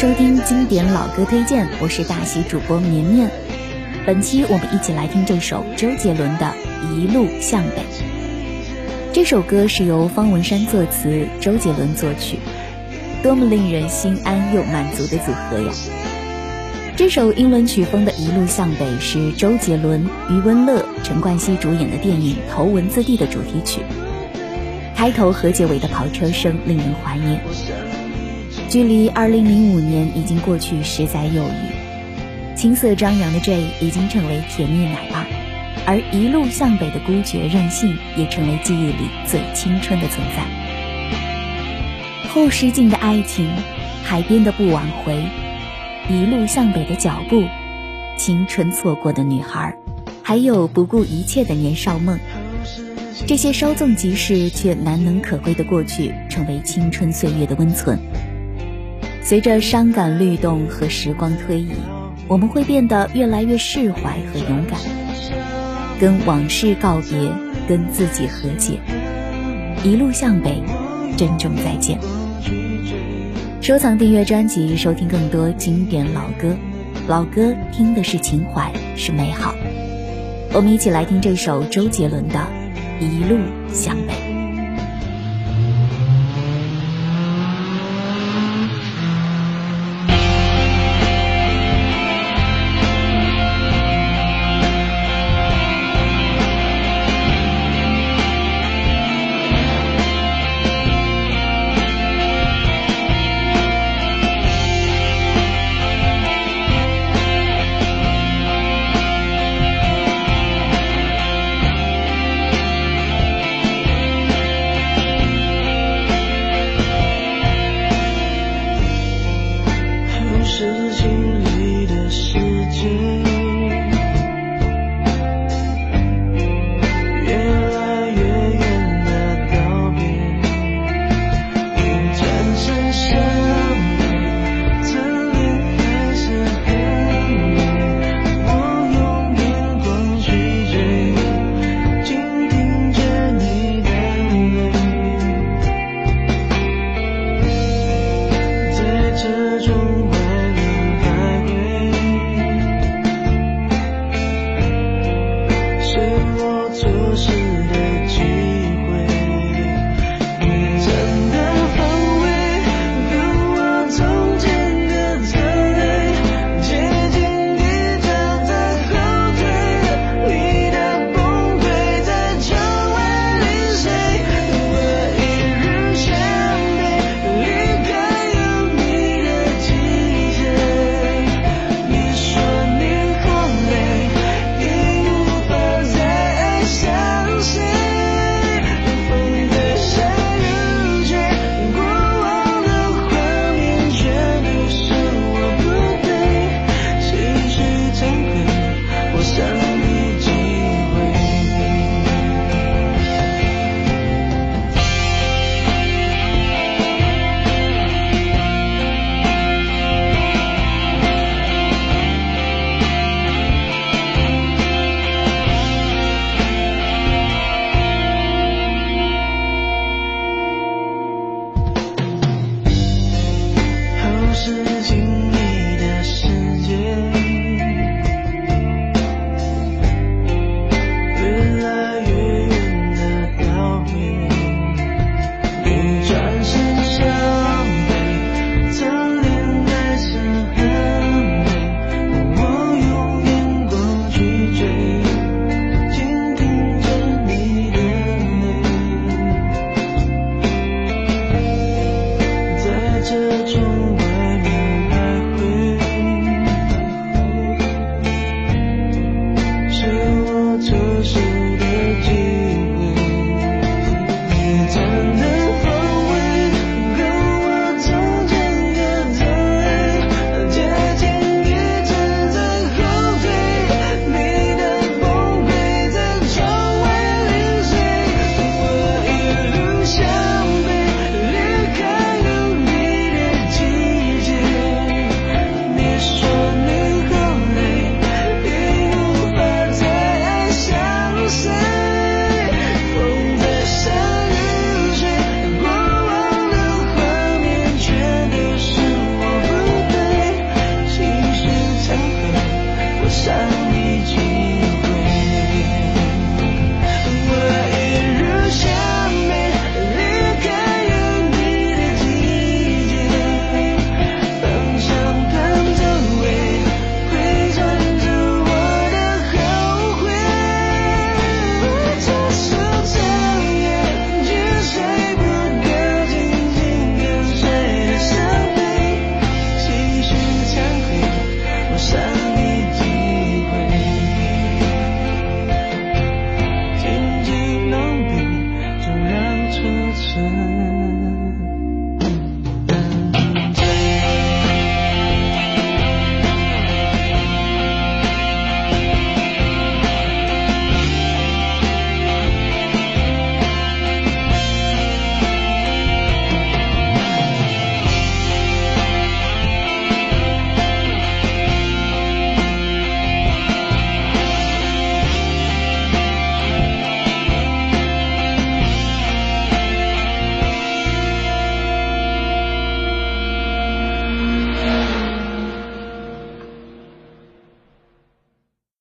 收听经典老歌推荐，我是大喜主播绵绵。本期我们一起来听这首周杰伦的《一路向北》。这首歌是由方文山作词，周杰伦作曲，多么令人心安又满足的组合呀！这首英伦曲风的《一路向北》是周杰伦、余文乐、陈冠希主演的电影《头文字 D》的主题曲。开头和结尾的跑车声令人怀念。距离2005年已经过去十载有余，青涩张扬的 J 已经成为甜蜜奶爸。而一路向北的孤绝任性，也成为记忆里最青春的存在。后视镜的爱情，海边的不挽回，一路向北的脚步，青春错过的女孩，还有不顾一切的年少梦，这些稍纵即逝却难能可贵的过去，成为青春岁月的温存。随着伤感律动和时光推移，我们会变得越来越释怀和勇敢。跟往事告别，跟自己和解，一路向北，珍重再见。收藏订阅专辑，收听更多经典老歌。老歌听的是情怀，是美好。我们一起来听这首周杰伦的《一路向北》。